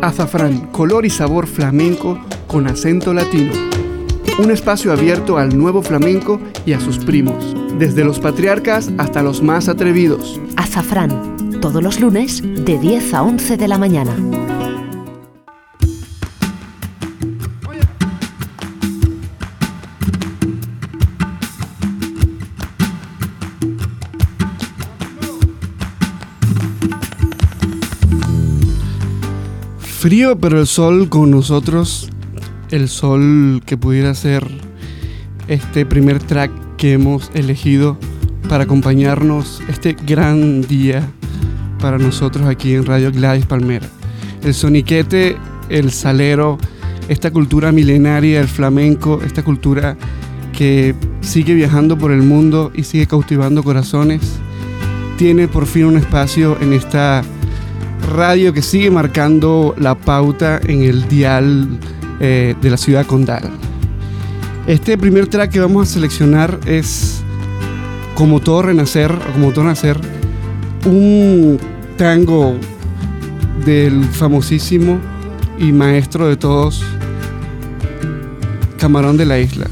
Azafrán, color y sabor flamenco con acento latino. Un espacio abierto al nuevo flamenco y a sus primos, desde los patriarcas hasta los más atrevidos. Azafrán, todos los lunes de 10 a 11 de la mañana. Frío, pero el sol con nosotros, el sol que pudiera ser este primer track que hemos elegido para acompañarnos este gran día para nosotros aquí en Radio Gladys Palmera. El soniquete, el salero, esta cultura milenaria, el flamenco, esta cultura que sigue viajando por el mundo y sigue cautivando corazones, tiene por fin un espacio en esta radio que sigue marcando la pauta en el dial eh, de la ciudad condal. Este primer track que vamos a seleccionar es como todo renacer, como todo nacer, un tango del famosísimo y maestro de todos, Camarón de la Isla.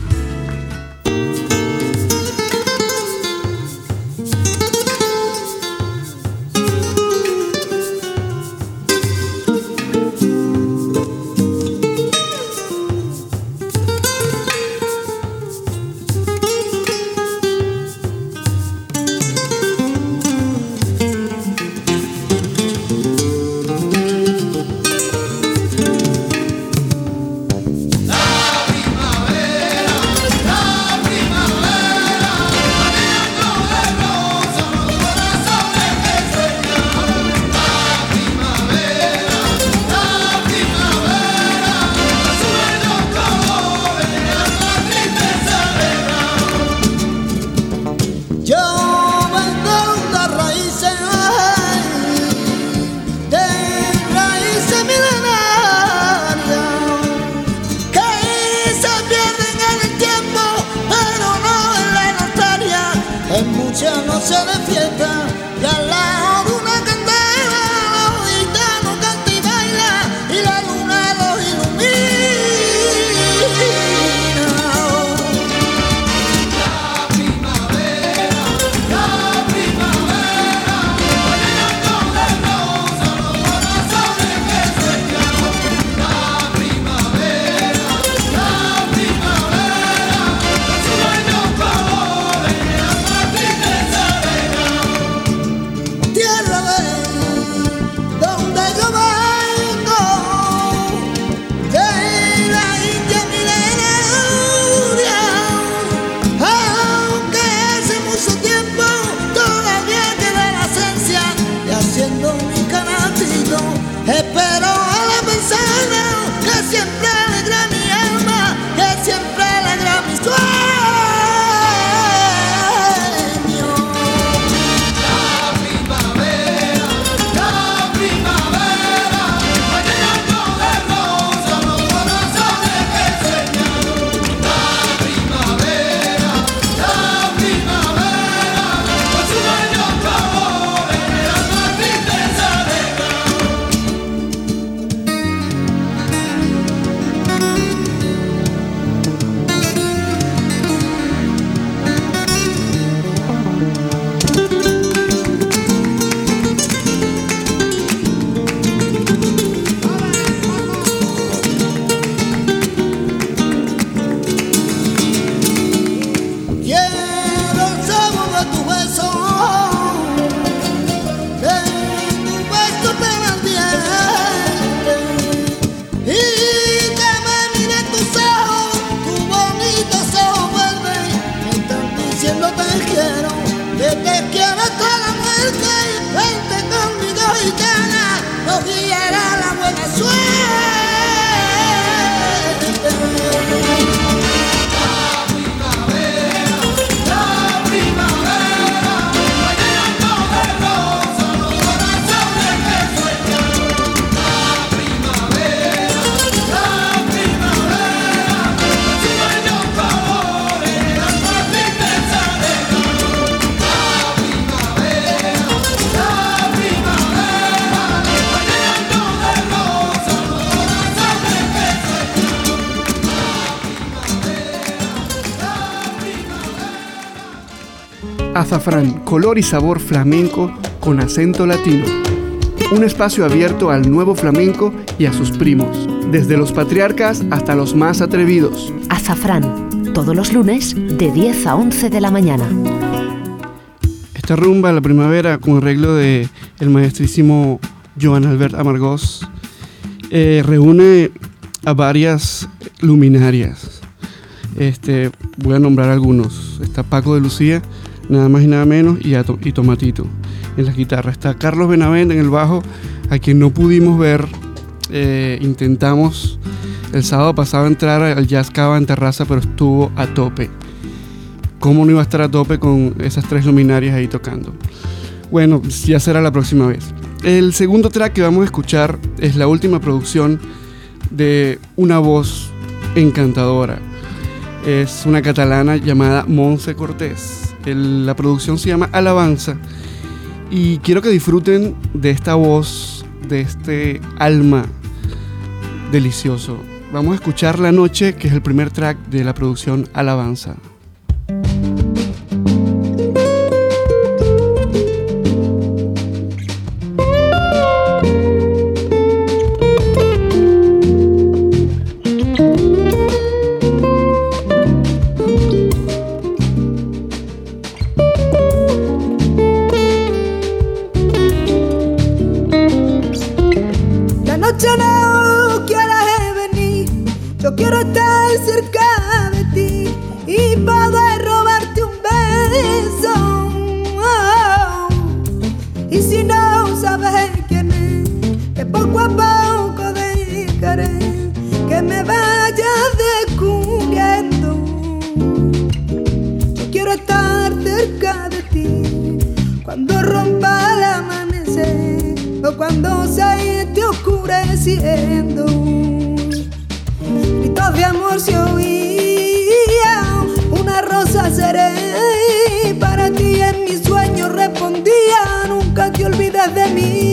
Azafrán, color y sabor flamenco con acento latino. Un espacio abierto al nuevo flamenco y a sus primos, desde los patriarcas hasta los más atrevidos. Azafrán, todos los lunes de 10 a 11 de la mañana. Esta rumba, la primavera, con arreglo de el maestrísimo Joan Albert Amargós, eh, reúne a varias luminarias. Este, voy a nombrar algunos. Está Paco de Lucía, nada más y nada menos, y, y Tomatito en la guitarra. Está Carlos Benavente en el bajo, a quien no pudimos ver. Eh, intentamos el sábado pasado entrar al Jazz Cava en terraza, pero estuvo a tope. ¿Cómo no iba a estar a tope con esas tres luminarias ahí tocando? Bueno, ya será la próxima vez. El segundo track que vamos a escuchar es la última producción de una voz encantadora. Es una catalana llamada Monse Cortés. La producción se llama Alabanza y quiero que disfruten de esta voz, de este alma delicioso. Vamos a escuchar La Noche, que es el primer track de la producción Alabanza. nunca te olvides de mí.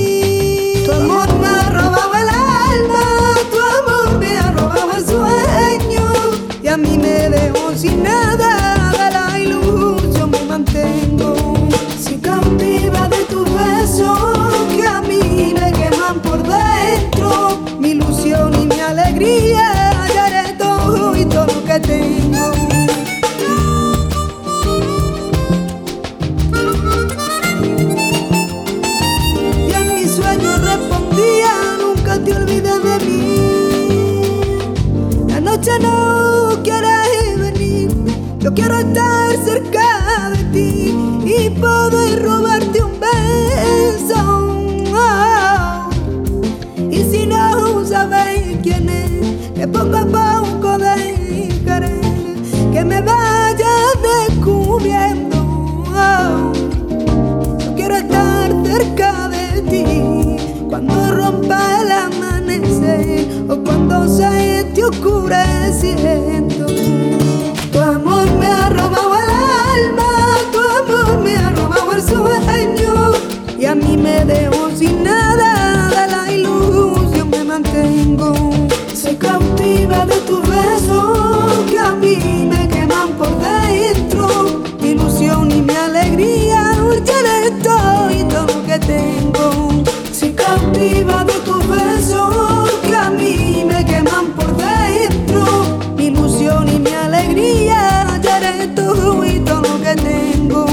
me queman por dentro. Ilusión y mi alegría luchan estoy todo lo que tengo. Si cautiva de tus besos que a mí me queman por dentro. Ilusión y mi alegría luchan estoy todo lo que tengo.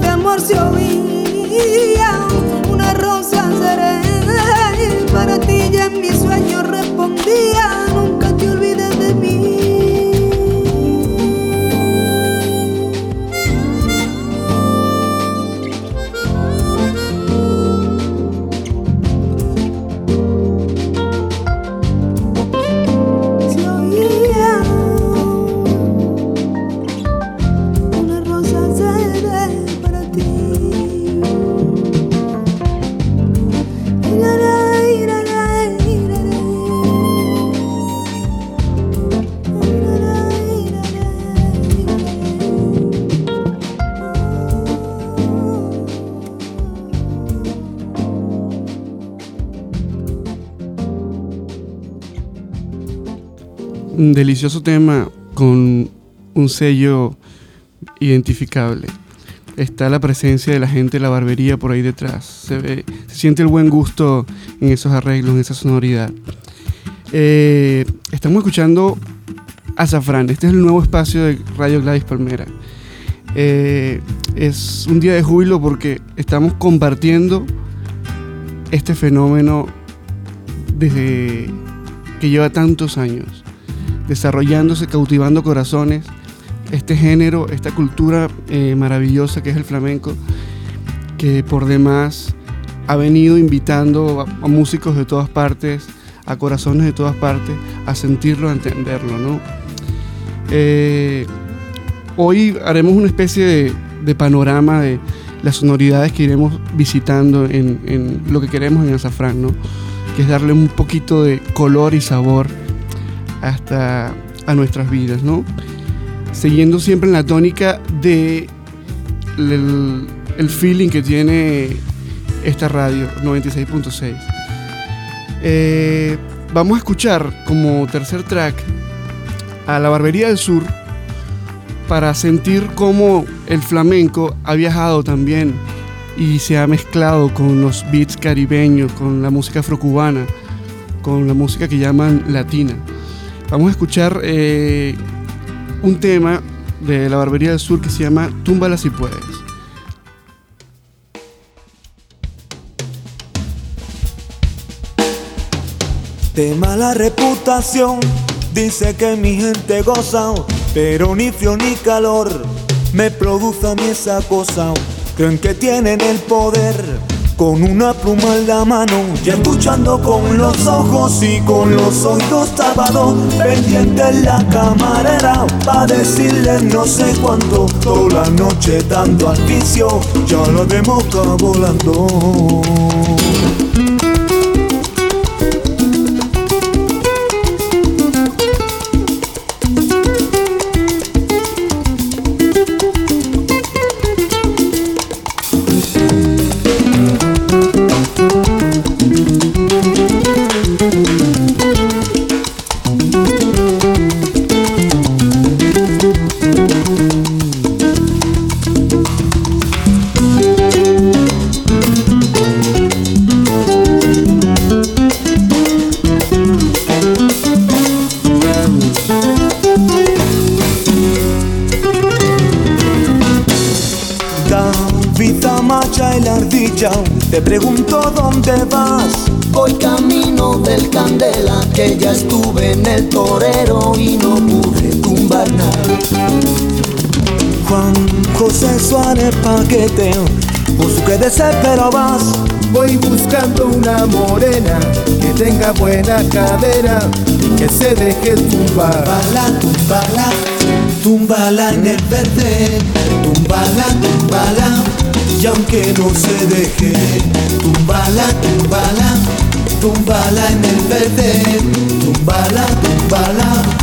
De amor se oí. Delicioso tema con un sello identificable. Está la presencia de la gente de la barbería por ahí detrás. Se, ve, se siente el buen gusto en esos arreglos, en esa sonoridad. Eh, estamos escuchando Azafrán. Este es el nuevo espacio de Radio Gladys Palmera. Eh, es un día de júbilo porque estamos compartiendo este fenómeno desde que lleva tantos años, desarrollándose, cautivando corazones, este género, esta cultura eh, maravillosa que es el flamenco, que por demás ha venido invitando a, músicos de todas partes, a corazones de todas partes, a sentirlo, a entenderlo, ¿no? Eh, hoy haremos una especie de, panorama de las sonoridades que iremos visitando en, lo que queremos en Azafrán, ¿no? que es darle un poquito de color y sabor hasta a nuestras vidas, ¿no? Siguiendo siempre en la tónica de el, feeling que tiene esta radio 96.6. Eh, vamos a escuchar como tercer track a la Barbería del Sur para sentir cómo el flamenco ha viajado también y se ha mezclado con los beats caribeños, con la música afrocubana, con la música que llaman latina. Vamos a escuchar eh, un tema de la Barbería del Sur que se llama Túmbala si puedes. De mala reputación, dice que mi gente goza pero ni frío ni calor me produce a mí esa cosa. Creen que tienen el poder con una pluma en la mano y escuchando con los ojos y con los oídos tapados, pendiente en la camarera para decirle no sé cuánto, toda la noche dando al vicio, ya la de volando. Del Candela, que ya estuve en el torero y no pude tumbar nada. Juan José Suárez Paquete, su que desespero vas. Voy buscando una morena que tenga buena cadera y que se deje tumbar. Tumbala, tumbala, tumbala en el verde, tumbala, tumbala y aunque no se deje, tumbala, tumbala, tumbala en el verde, tumbala, tumbala,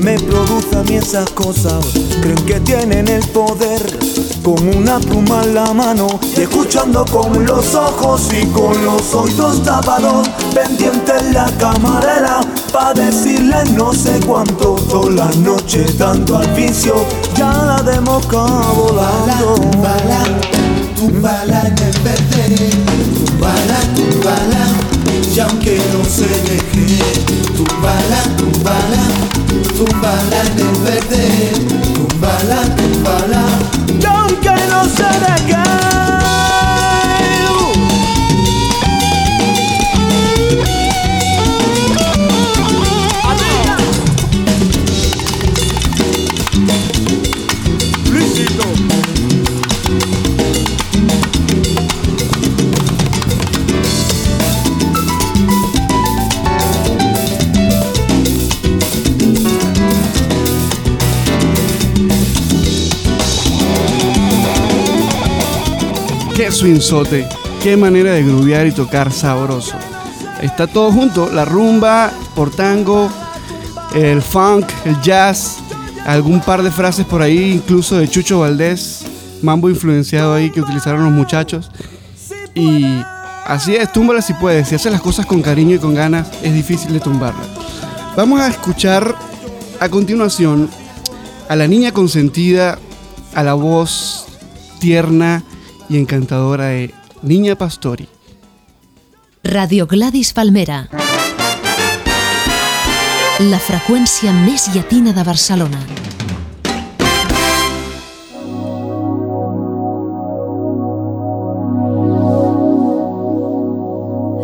me produce a mí esas cosas. Creen que tienen el poder con una pluma en la mano y escuchando con los ojos y con los oídos tapados, pendiente en la camarera para decirle no sé cuánto toda la noche dando al vicio, ya la de moca volando. Tumbala, tumbala en el verde y aunque no se deje, tumbala, tumbala, tumbala en el verde, tumbala, tumbala, y aunque no se deje. Swingzote, qué manera de grubear y tocar sabroso. Está todo junto, la rumba, por tango, el funk, el jazz, algún par de frases por ahí, incluso de Chucho Valdés, mambo influenciado ahí que utilizaron los muchachos. Y así es, túmbala si puedes. Si haces las cosas con cariño y con ganas, es difícil de tumbarla. Vamos a escuchar a continuación a la niña consentida, a la voz tierna y encantadora de Niña Pastori. Radio Gladys Palmera. La freqüència més llatina de Barcelona.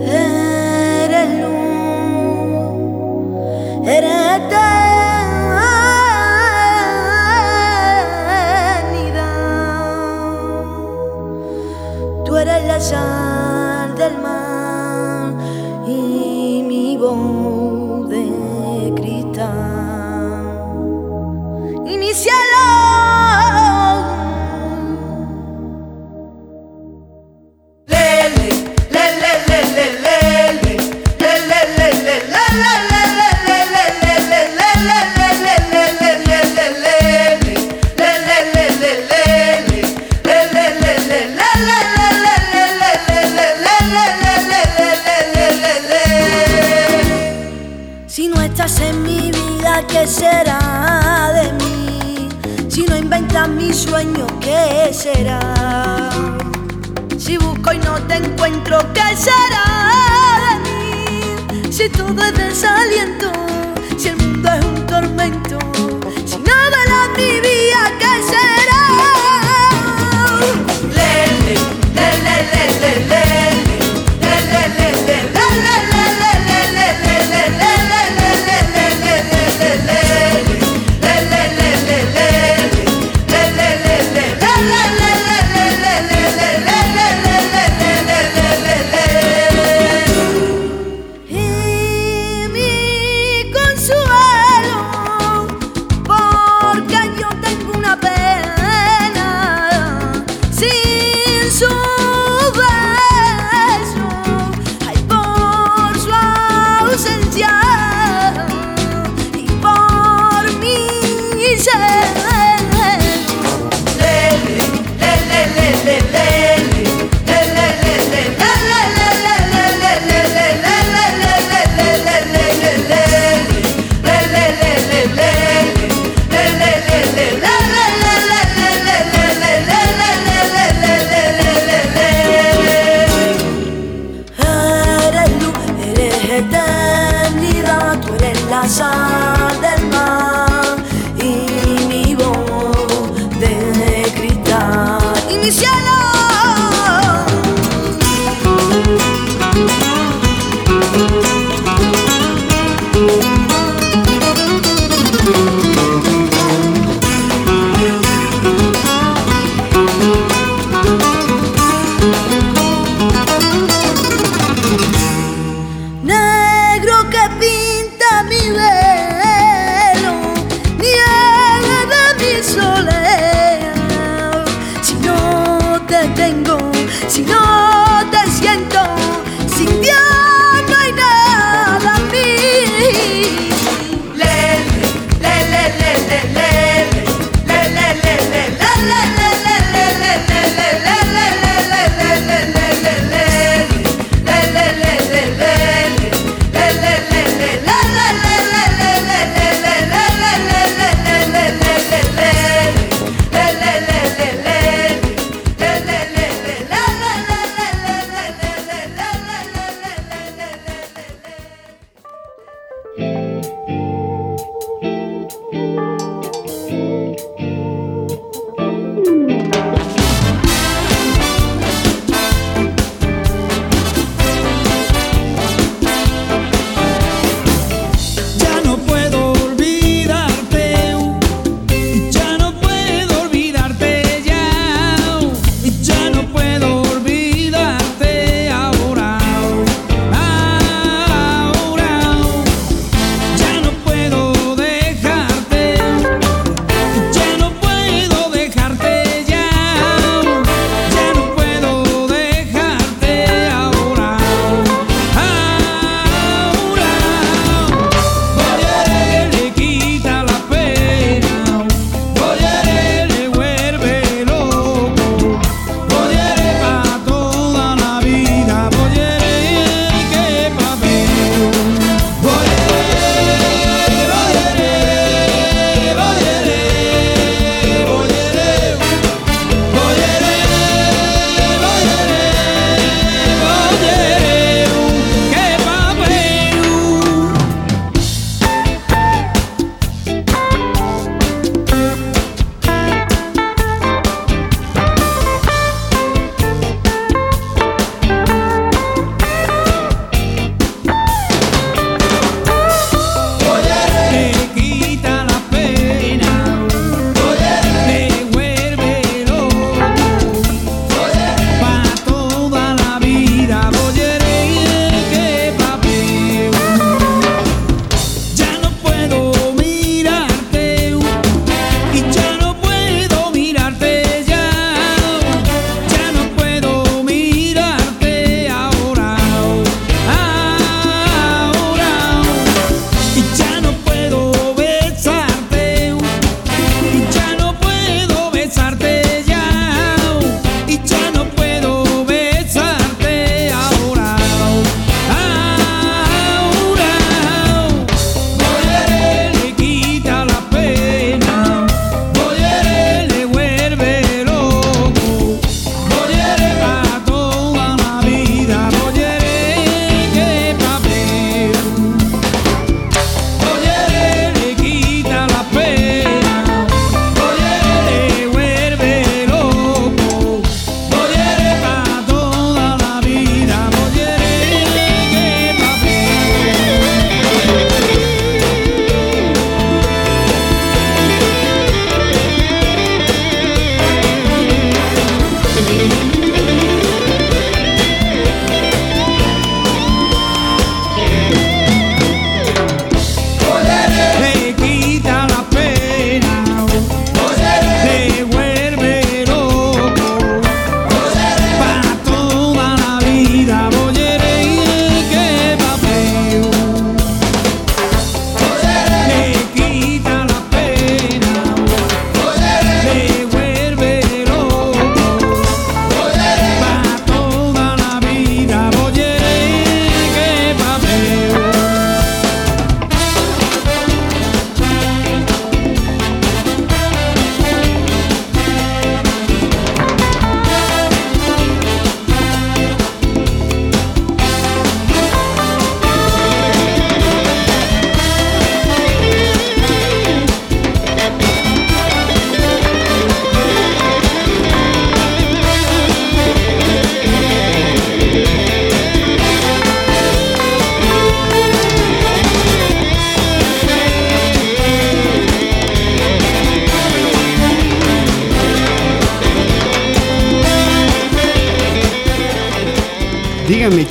Eres luz, eternidad. 想 sueño, ¿qué será? Si busco y no te encuentro, ¿qué será? Si todo es desaliento, si el mundo es un tormento,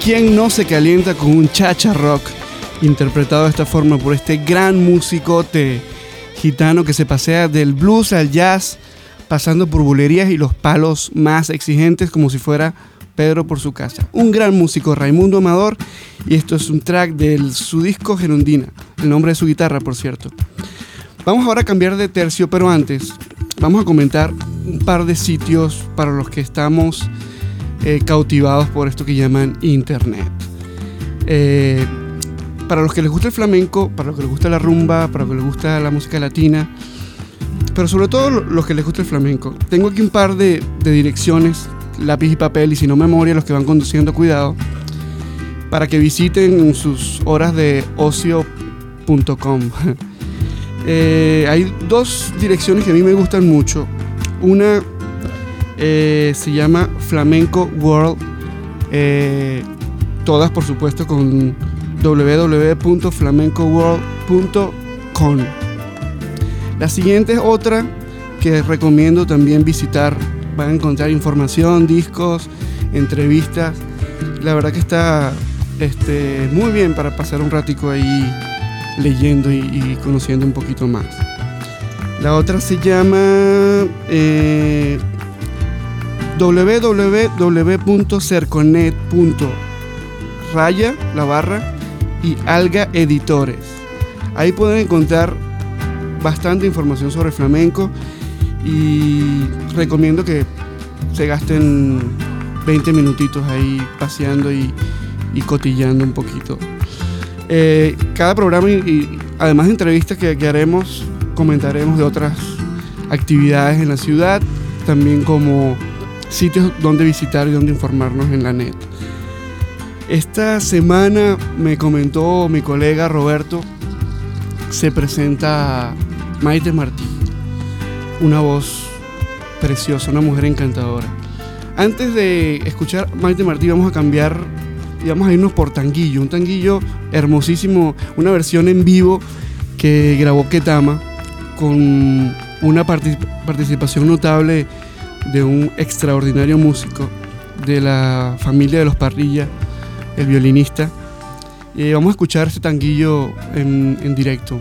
¿Quién no se calienta con un chacha rock interpretado de esta forma por este gran musicote gitano que se pasea del blues al jazz, pasando por bulerías y los palos más exigentes como si fuera Pedro por su casa? Un gran músico, Raimundo Amador, y esto es un track de su disco Gerundina, el nombre de su guitarra, por cierto. Vamos ahora a cambiar de tercio, pero antes vamos a comentar un par de sitios para los que estamos eh, cautivados por esto que llaman Internet. Eh, para los que les gusta el flamenco, para los que les gusta la rumba, para los que les gusta la música latina, pero sobre todo los que les gusta el flamenco. Tengo aquí un par de, direcciones, lápiz y papel y si no memoria, los que van conduciendo, cuidado, para que visiten sus horas de ocio.com. Eh, hay dos direcciones que a mí me gustan mucho. Una eh, se llama Flamenco World. eh, todas, por supuesto, con www.flamencoworld.com. La siguiente es otra que recomiendo también visitar. Van a encontrar información, discos, entrevistas. La verdad que está este, muy bien para pasar un ratico ahí leyendo y, conociendo un poquito más. La otra se llama eh, www.cerconet.raya, la barra, y Alga Editores. Ahí pueden encontrar bastante información sobre flamenco y recomiendo que se gasten 20 minutitos ahí paseando y, cotillando un poquito. Eh, cada programa y, y además de entrevistas que, que haremos, comentaremos de otras actividades en la ciudad, también como sitios donde visitar y donde informarnos en la net. Esta semana me comentó mi colega Roberto, se presenta Maite Martí, una voz preciosa, una mujer encantadora. Antes de escuchar Maite Martí vamos a cambiar y vamos a irnos por Tanguillo, un tanguillo hermosísimo, una versión en vivo que grabó Ketama con una partic- participación notable de un extraordinario músico de la familia de los Parrilla, el violinista. Y vamos a escuchar este tanguillo en, en directo.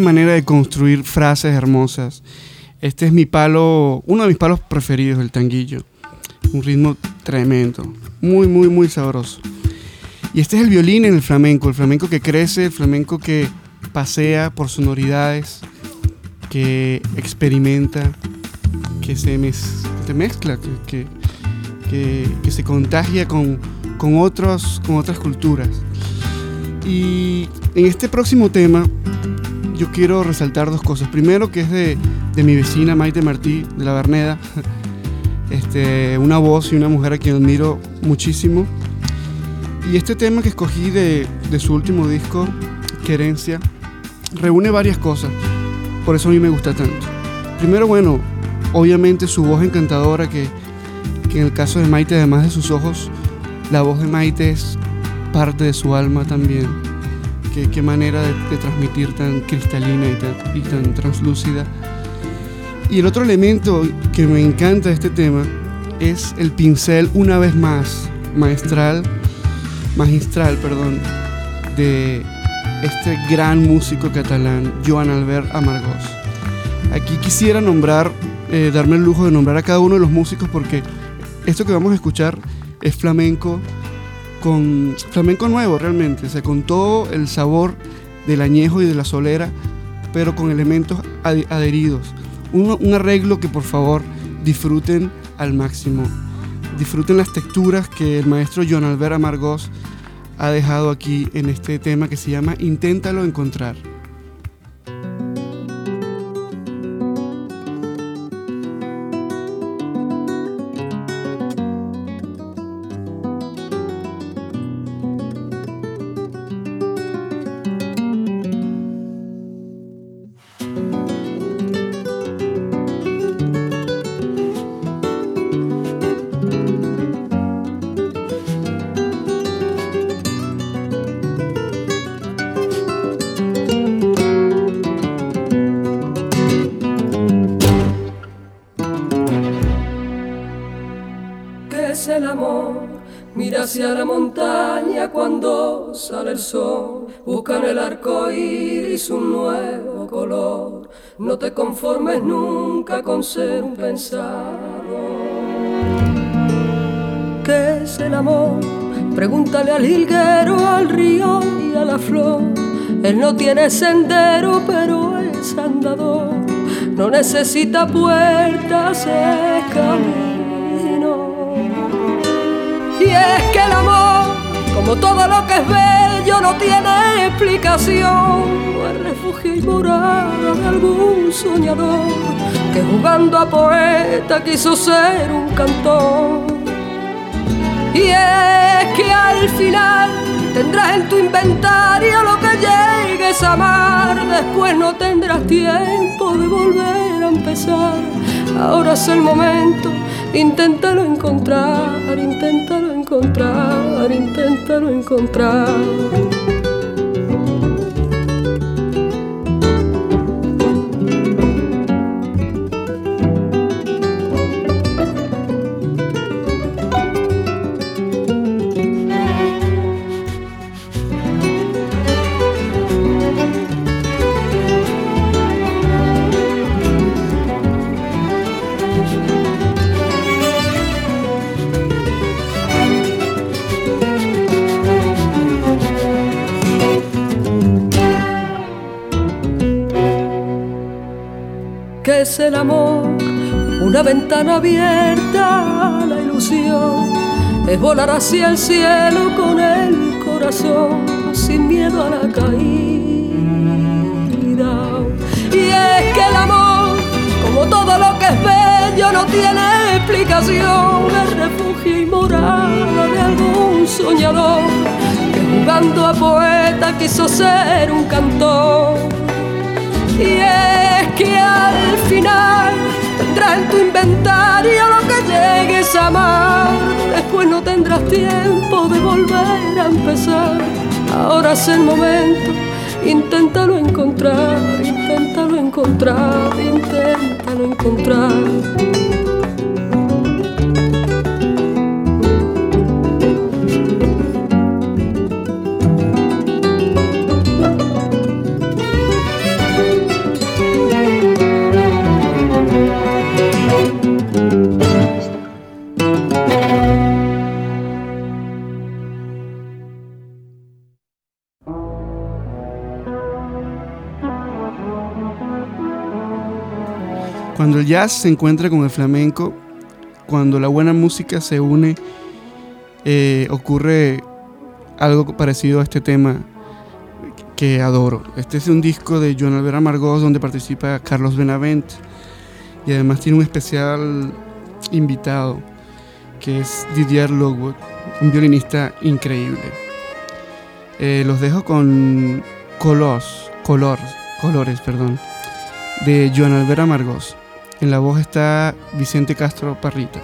Manera de construir frases hermosas. Este es mi palo, uno de mis palos preferidos, el tanguillo. Un ritmo tremendo, muy, muy, muy sabroso. Y este es el violín en el flamenco, el flamenco que crece, el flamenco que pasea por sonoridades, que experimenta, que se, mezcla, que, que, se contagia con, con, otros, con otras culturas. Y en este próximo tema yo quiero resaltar dos cosas. Primero que es de, de mi vecina Maite Martí, de la Berneda. Este, una voz y una mujer a quien admiro muchísimo. Y este tema que escogí de, de su último disco, Querencia, reúne varias cosas. Por eso a mí me gusta tanto. Primero, bueno, obviamente su voz encantadora, que, que en el caso de Maite, además de sus ojos, la voz de Maite es parte de su alma también. Qué, manera de, transmitir tan cristalina y tan, y tan translúcida. Y el otro elemento que me encanta de este tema es el pincel una vez más maestral, magistral, perdón, de este gran músico catalán, Joan Albert Amargós. Aquí quisiera nombrar, eh, darme el lujo de nombrar a cada uno de los músicos porque esto que vamos a escuchar es flamenco con flamenco nuevo realmente, con todo el sabor del añejo y de la solera, pero con elementos adheridos. Un, arreglo que por favor disfruten al máximo. Disfruten las texturas que el maestro Joan Albert Amargós ha dejado aquí en este tema que se llama Inténtalo encontrar. Hacia la montaña cuando sale el sol. Buscan el arco iris un nuevo color. No te conformes nunca con ser un pensado. ¿Qué es el amor? Pregúntale al hilguero, al río y a la flor. Él no tiene sendero, pero es andador. No necesita puertas, es camino y es que el amor, como todo lo que es bello, no tiene explicación. No refugio y morada de algún soñador que jugando a poeta quiso ser un cantor. Y es que al final tendrás en tu inventario lo que llegues a amar. Después no tendrás tiempo de volver a empezar. Ahora es el momento Inténtalo encontrar, inténtalo encontrar, inténtalo encontrar. Es el amor, una ventana abierta a la ilusión, es volar hacia el cielo con el corazón, sin miedo a la caída. Y es que el amor, como todo lo que es bello, no tiene explicación, es refugio y morada de algún soñador que jugando a poeta quiso ser un cantor y es que al final tendrás en tu inventario lo que llegues a amar. Después no tendrás tiempo de volver a empezar. Ahora es el momento, inténtalo encontrar, inténtalo encontrar, inténtalo encontrar. Cuando el jazz se encuentra con el flamenco, cuando la buena música se une, eh, ocurre algo parecido a este tema que adoro. Este es un disco de Joan Albert Amargós donde participa Carlos Benavent y además tiene un especial invitado que es Didier Lockwood, un violinista increíble. Eh, los dejo con Colos, Color, Colores, perdón, de Joan Albert Amargós. En la voz está Vicente Castro Parrita.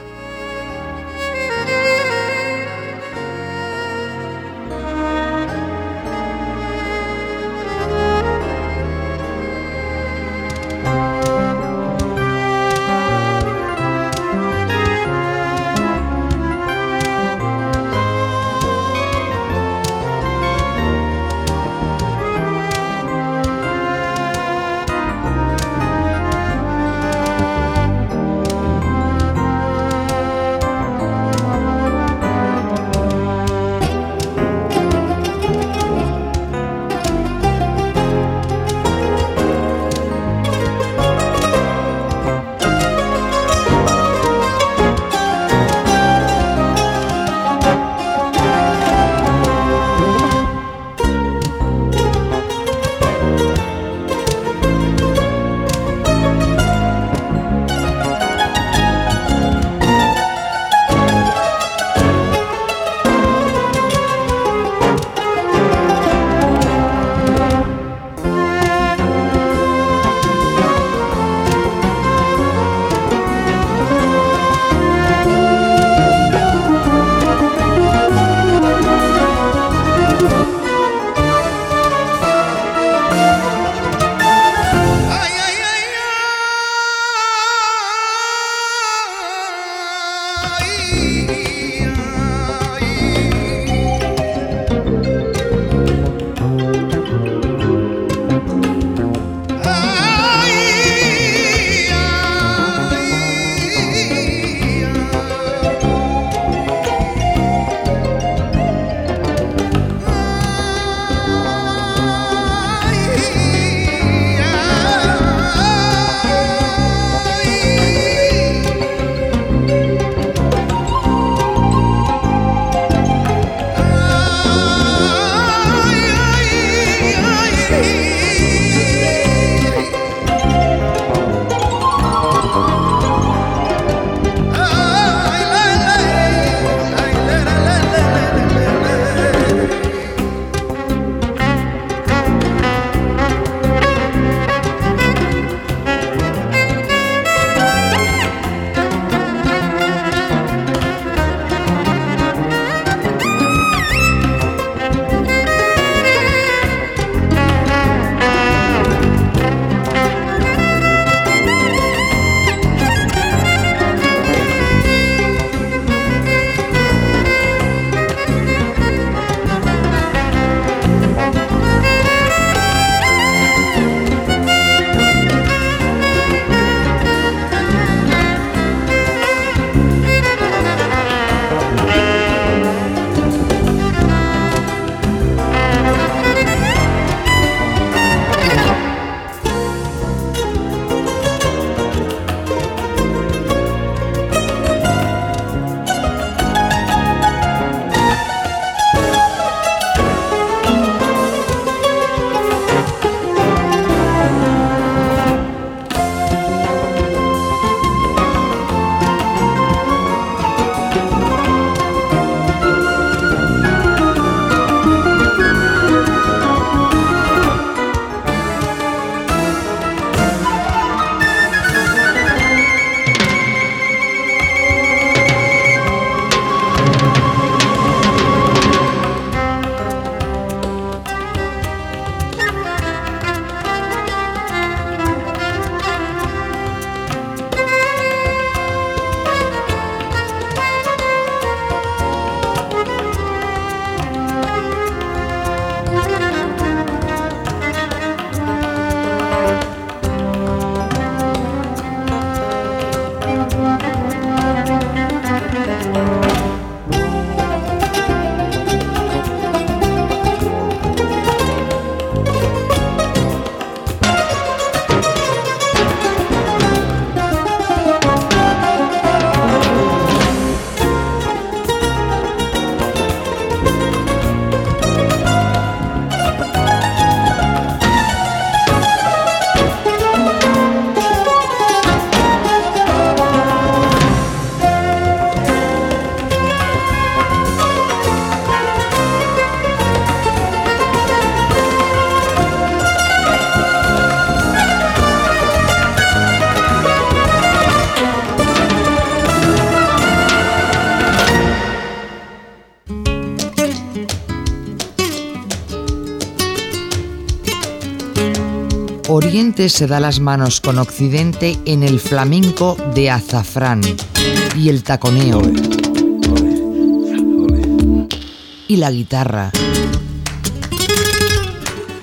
Se da las manos con Occidente en el flamenco de azafrán y el taconeo y la guitarra.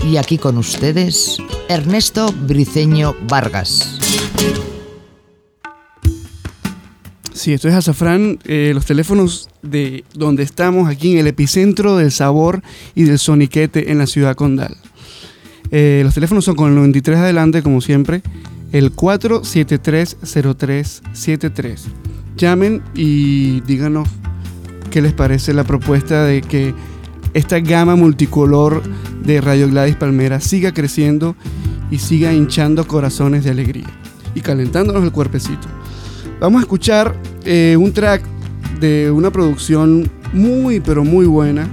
Y aquí con ustedes, Ernesto Briceño Vargas. Sí, esto es Azafrán, eh, los teléfonos de donde estamos, aquí en el epicentro del sabor y del soniquete en la ciudad condal. Eh, los teléfonos son con el 93 adelante, como siempre, el 4730373. Llamen y díganos qué les parece la propuesta de que esta gama multicolor de Radio Gladys Palmera siga creciendo y siga hinchando corazones de alegría y calentándonos el cuerpecito. Vamos a escuchar eh, un track de una producción muy, pero muy buena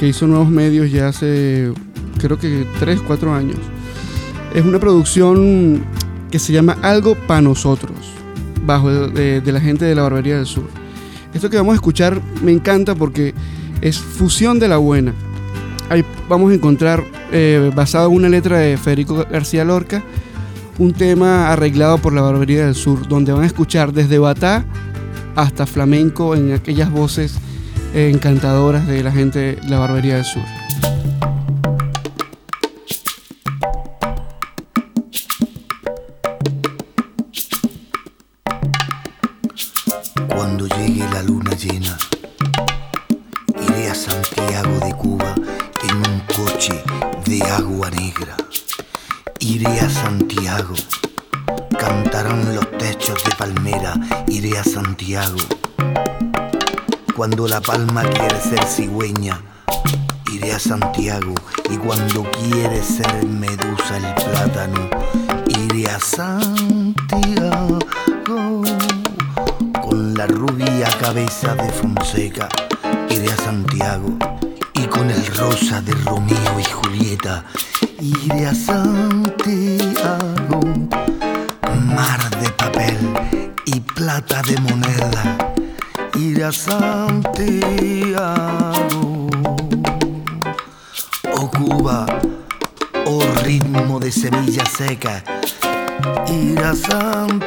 que hizo Nuevos Medios ya hace, creo que 3, 4 años. Es una producción que se llama Algo para nosotros, bajo de, de la gente de la Barbería del Sur. Esto que vamos a escuchar me encanta porque es fusión de la buena. Ahí vamos a encontrar, eh, basado en una letra de Federico García Lorca, un tema arreglado por la Barbería del Sur, donde van a escuchar desde batá hasta flamenco en aquellas voces encantadoras de la gente de la Barbería del Sur. Cuando la palma quiere ser cigüeña, iré a Santiago. Y cuando quiere ser medusa el plátano, iré a Santiago con la rubia cabeza de Fonseca iré a Santiago y con el rosa de Romeo y Julieta iré a Santiago. Mar de papel y plata de moneda iré a Santiago. Oh Cuba, oh ritmo de semilla seca iré a Santiago.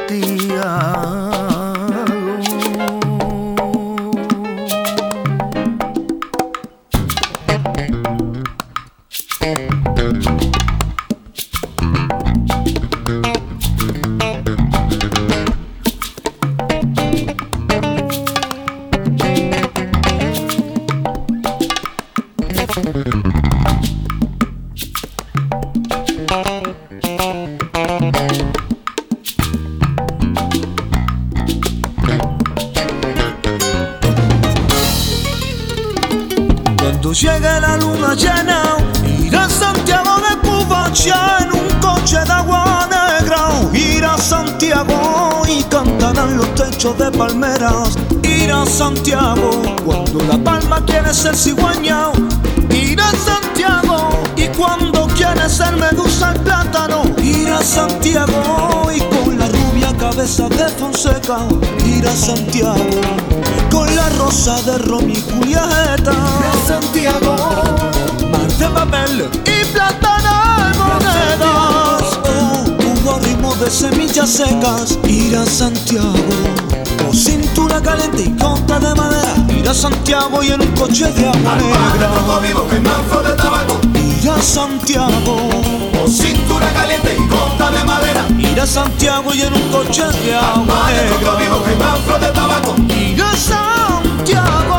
Ser cigüeña. Ir a Santiago y cuando quiere ser medusa el plátano. Ir a Santiago y con la rubia cabeza de Fonseca. Ir a Santiago con la rosa de Romy y Julieta. Santiago, mar de papel y plátano de monedas. Oh, hubo ritmo de semillas secas. Ir a Santiago, caliente y conta de madera. Ir a Santiago y en un coche de agua negra. Ir a Santiago, con cintura caliente y conta de madera. Ir a Santiago y en un coche de agua negra. Ir a Santiago.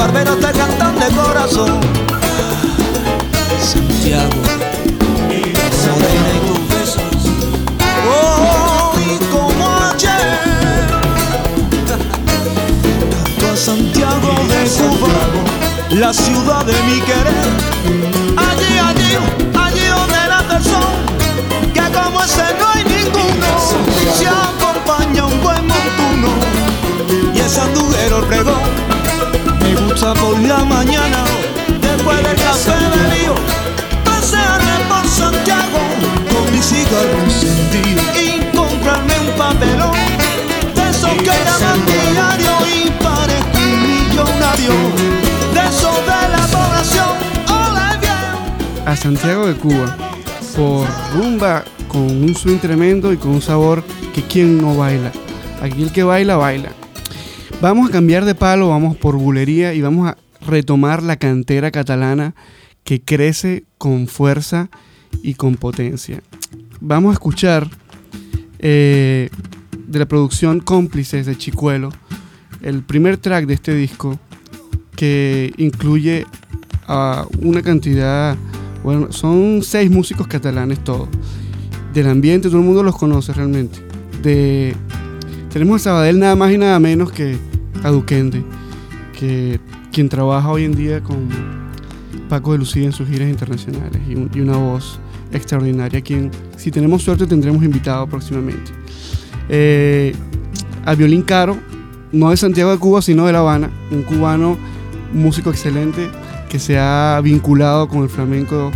Barberos te cantan de corazón. Santiago, morena y tus besos. Oh, y como ayer. Canto a Santiago de Cuba, la ciudad de mi querer. Allí, allí, allí donde el sol, que como ese no hay ninguno. Se acompaña un buen montuno y ese andujero el. Gusta por la mañana, después del café bebido, pasearme por Santiago con mi cigarro encendido. Y comprarme un papelón. De esos que llaman diario y parezco un millonario, de esos de la población. A Santiago de Cuba por rumba con un swing tremendo y con un sabor que quien no baila. Aquí el que baila, baila. Vamos a cambiar de palo, vamos por bulería y vamos a retomar la cantera catalana que crece con fuerza y con potencia. Vamos a escuchar eh, de la producción Cómplices de Chicuelo, el primer track de este disco que incluye a una cantidad, bueno, son seis músicos catalanes todos, del ambiente, todo el mundo los conoce realmente. De, tenemos a Sabadell nada más y nada menos que a Duquende, que quien trabaja hoy en día con Paco de Lucía en sus giras internacionales y, un- y una voz extraordinaria, quien si tenemos suerte tendremos invitado próximamente. Eh, a Violín Caro, no de Santiago de Cuba, sino de La Habana, un cubano, músico excelente que se ha vinculado con el flamenco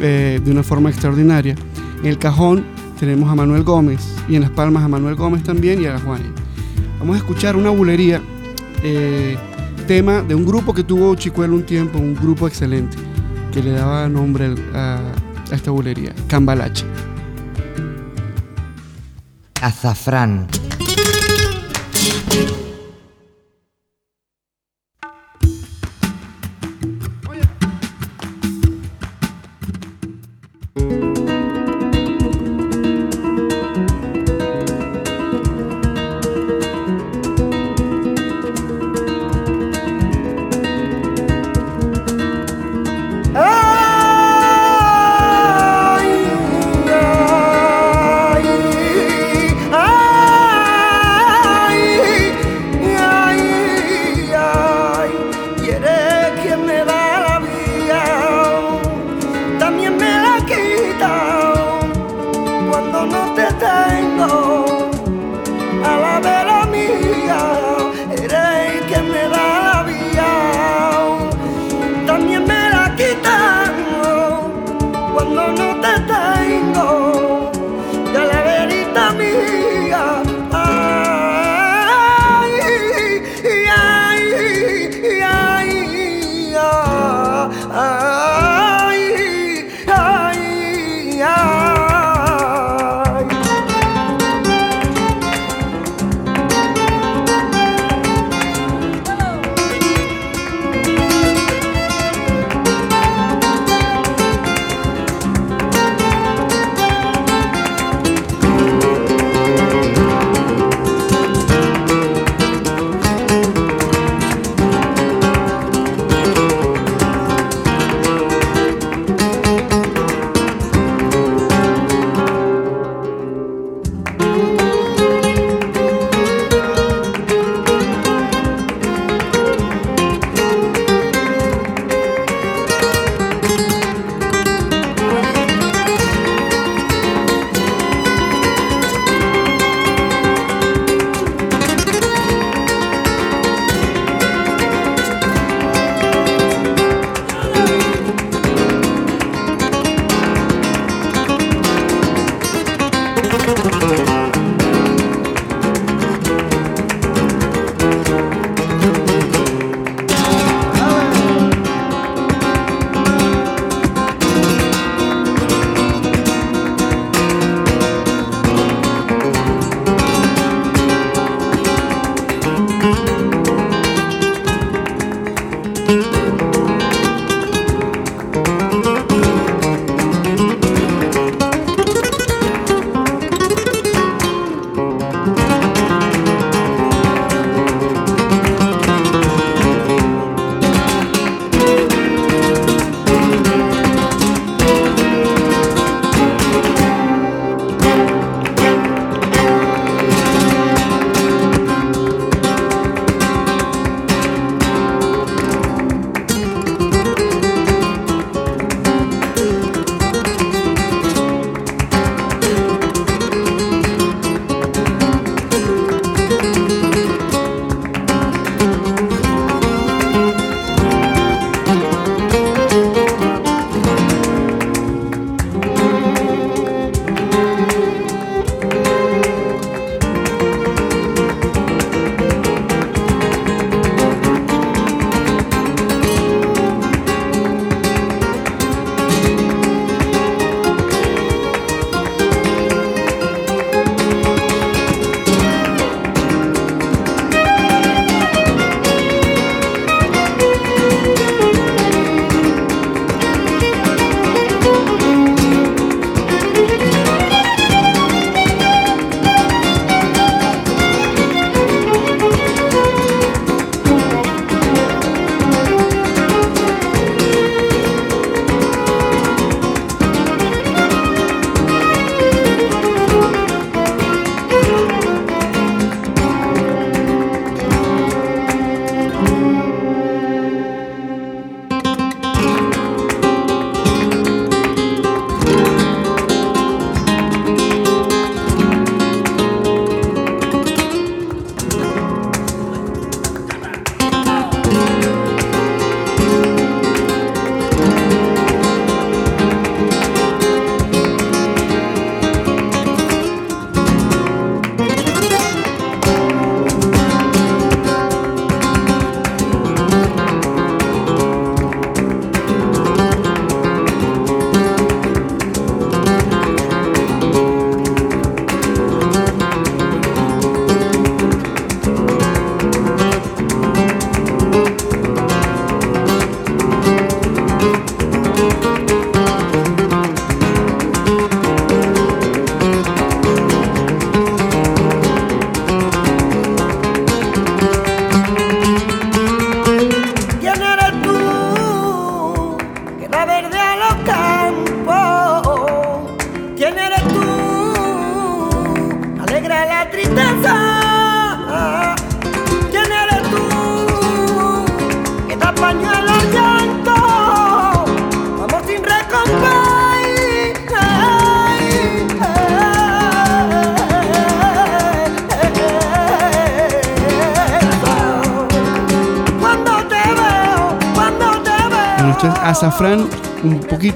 eh, de una forma extraordinaria. En el cajón tenemos a Manuel Gómez y en Las Palmas a Manuel Gómez también y a la Juani. Vamos a escuchar una bulería, eh, tema de un grupo que tuvo Chicuelo un tiempo, un grupo excelente, que le daba nombre a, a esta bulería, Cambalache. Azafrán.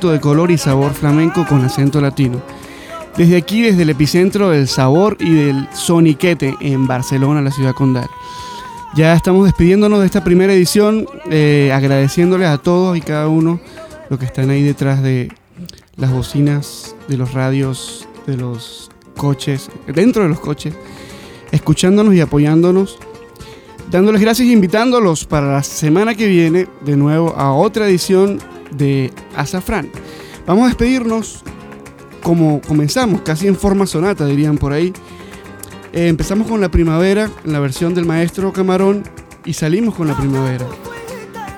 De color y sabor flamenco con acento latino. Desde aquí, desde el epicentro del sabor y del soniquete en Barcelona, la ciudad condal. Ya estamos despidiéndonos de esta primera edición, eh, agradeciéndoles a todos y cada uno los que están ahí detrás de las bocinas, de los radios, de los coches, dentro de los coches, escuchándonos y apoyándonos dándoles gracias e invitándolos para la semana que viene de nuevo a otra edición de Azafrán. Vamos a despedirnos como comenzamos, casi en forma sonata dirían por ahí. Eh, empezamos con la primavera en la versión del maestro Camarón y salimos con la primavera,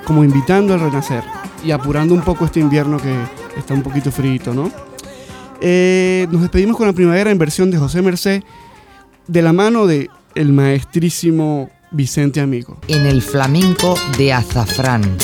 como invitando al renacer y apurando un poco este invierno que está un poquito frío, ¿no? Eh, nos despedimos con la primavera en versión de José Merced, de la mano de el maestrísimo Vicente Amigo. En el flamenco de azafrán.